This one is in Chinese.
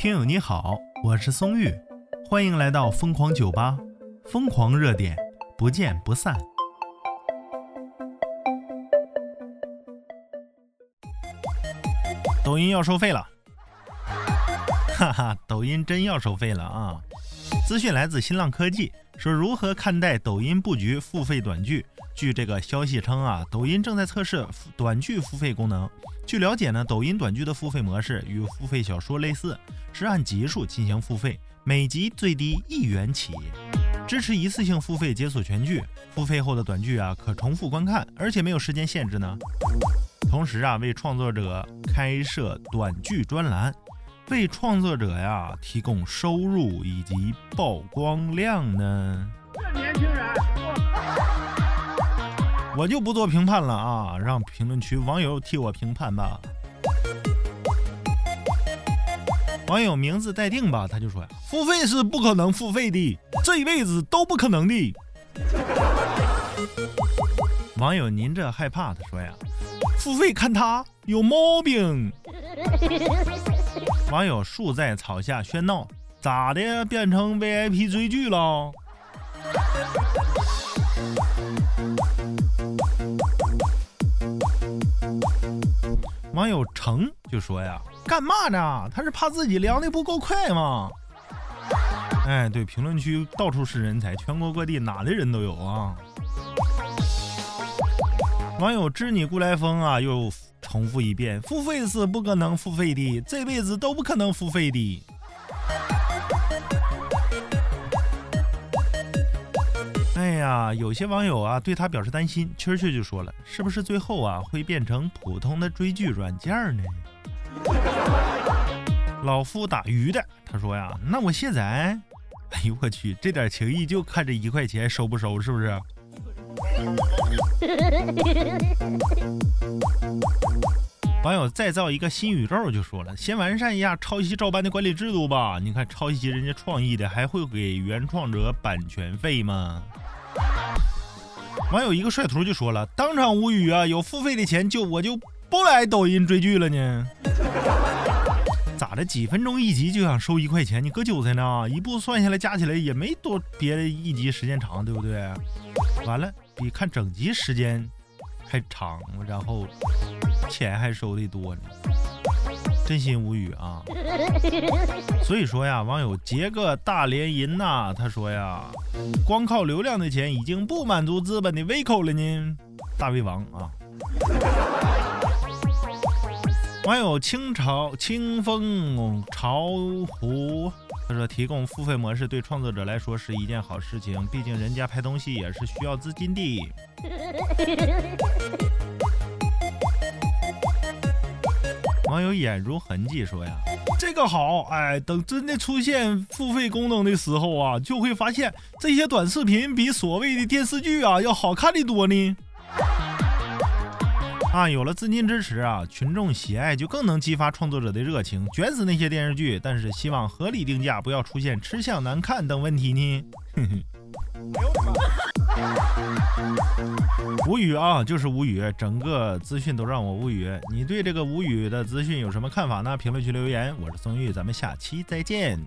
听友你好，我是松玉，欢迎来到疯狂酒吧，疯狂热点，不见不散。抖音要收费了，哈哈，抖音真要收费了啊！资讯来自新浪科技，说如何看待抖音布局付费短剧？据这个消息称啊，抖音正在测试短剧付费功能。据了解呢，抖音短剧的付费模式与付费小说类似，是按集数进行付费，每集最低一元起，支持一次性付费解锁全剧。付费后的短剧啊，可重复观看，而且没有时间限制呢。同时啊，为创作者开设短剧专栏，为创作者呀提供收入以及曝光量呢。这年轻人。我就不做评判了啊，让评论区网友替我评判吧。网友名字待定吧，他就说呀，付费是不可能付费的，这一辈子都不可能的。网友您这害怕？他说呀，付费看他有毛病。网友树在草下喧闹，咋的变成 VIP 追剧了？网友成就说呀：“干嘛呢？他是怕自己凉的不够快吗？”哎，对，评论区到处是人才，全国各地哪的人都有啊。网友知你故来风啊，又重复一遍：“付费是不可能付费的，这辈子都不可能付费的。”哎呀，有些网友啊对他表示担心，蛐蛐就说了，是不是最后啊会变成普通的追剧软件呢？老夫打鱼的，他说呀，那我卸载。哎呦我去，这点情谊就看这一块钱收不收，是不是？网友再造一个新宇宙就说了，先完善一下抄袭照搬的管理制度吧。你看抄袭人家创意的，还会给原创者版权费吗？网友一个帅图就说了，当场无语啊！有付费的钱就我就不来抖音追剧了呢。咋的？几分钟一集就想收一块钱？你割韭菜呢？一部算下来加起来也没多别的一集时间长，对不对？完了，比看整集时间还长，然后钱还收的多呢。真心无语啊！所以说呀，网友结个大连银呐，他说呀，光靠流量的钱已经不满足资本的胃口了呢。大胃王啊！网友清朝清风巢湖，他说提供付费模式对创作者来说是一件好事情，毕竟人家拍东西也是需要资金的。网友眼如痕迹说呀，这个好，哎，等真的出现付费功能的时候啊，就会发现这些短视频比所谓的电视剧啊要好看的多呢。啊，有了资金支持啊，群众喜爱就更能激发创作者的热情，卷死那些电视剧。但是希望合理定价，不要出现吃相难看等问题呢。哼哼。无语啊，就是无语，整个资讯都让我无语。你对这个无语的资讯有什么看法呢？评论区留言。我是宋玉，咱们下期再见。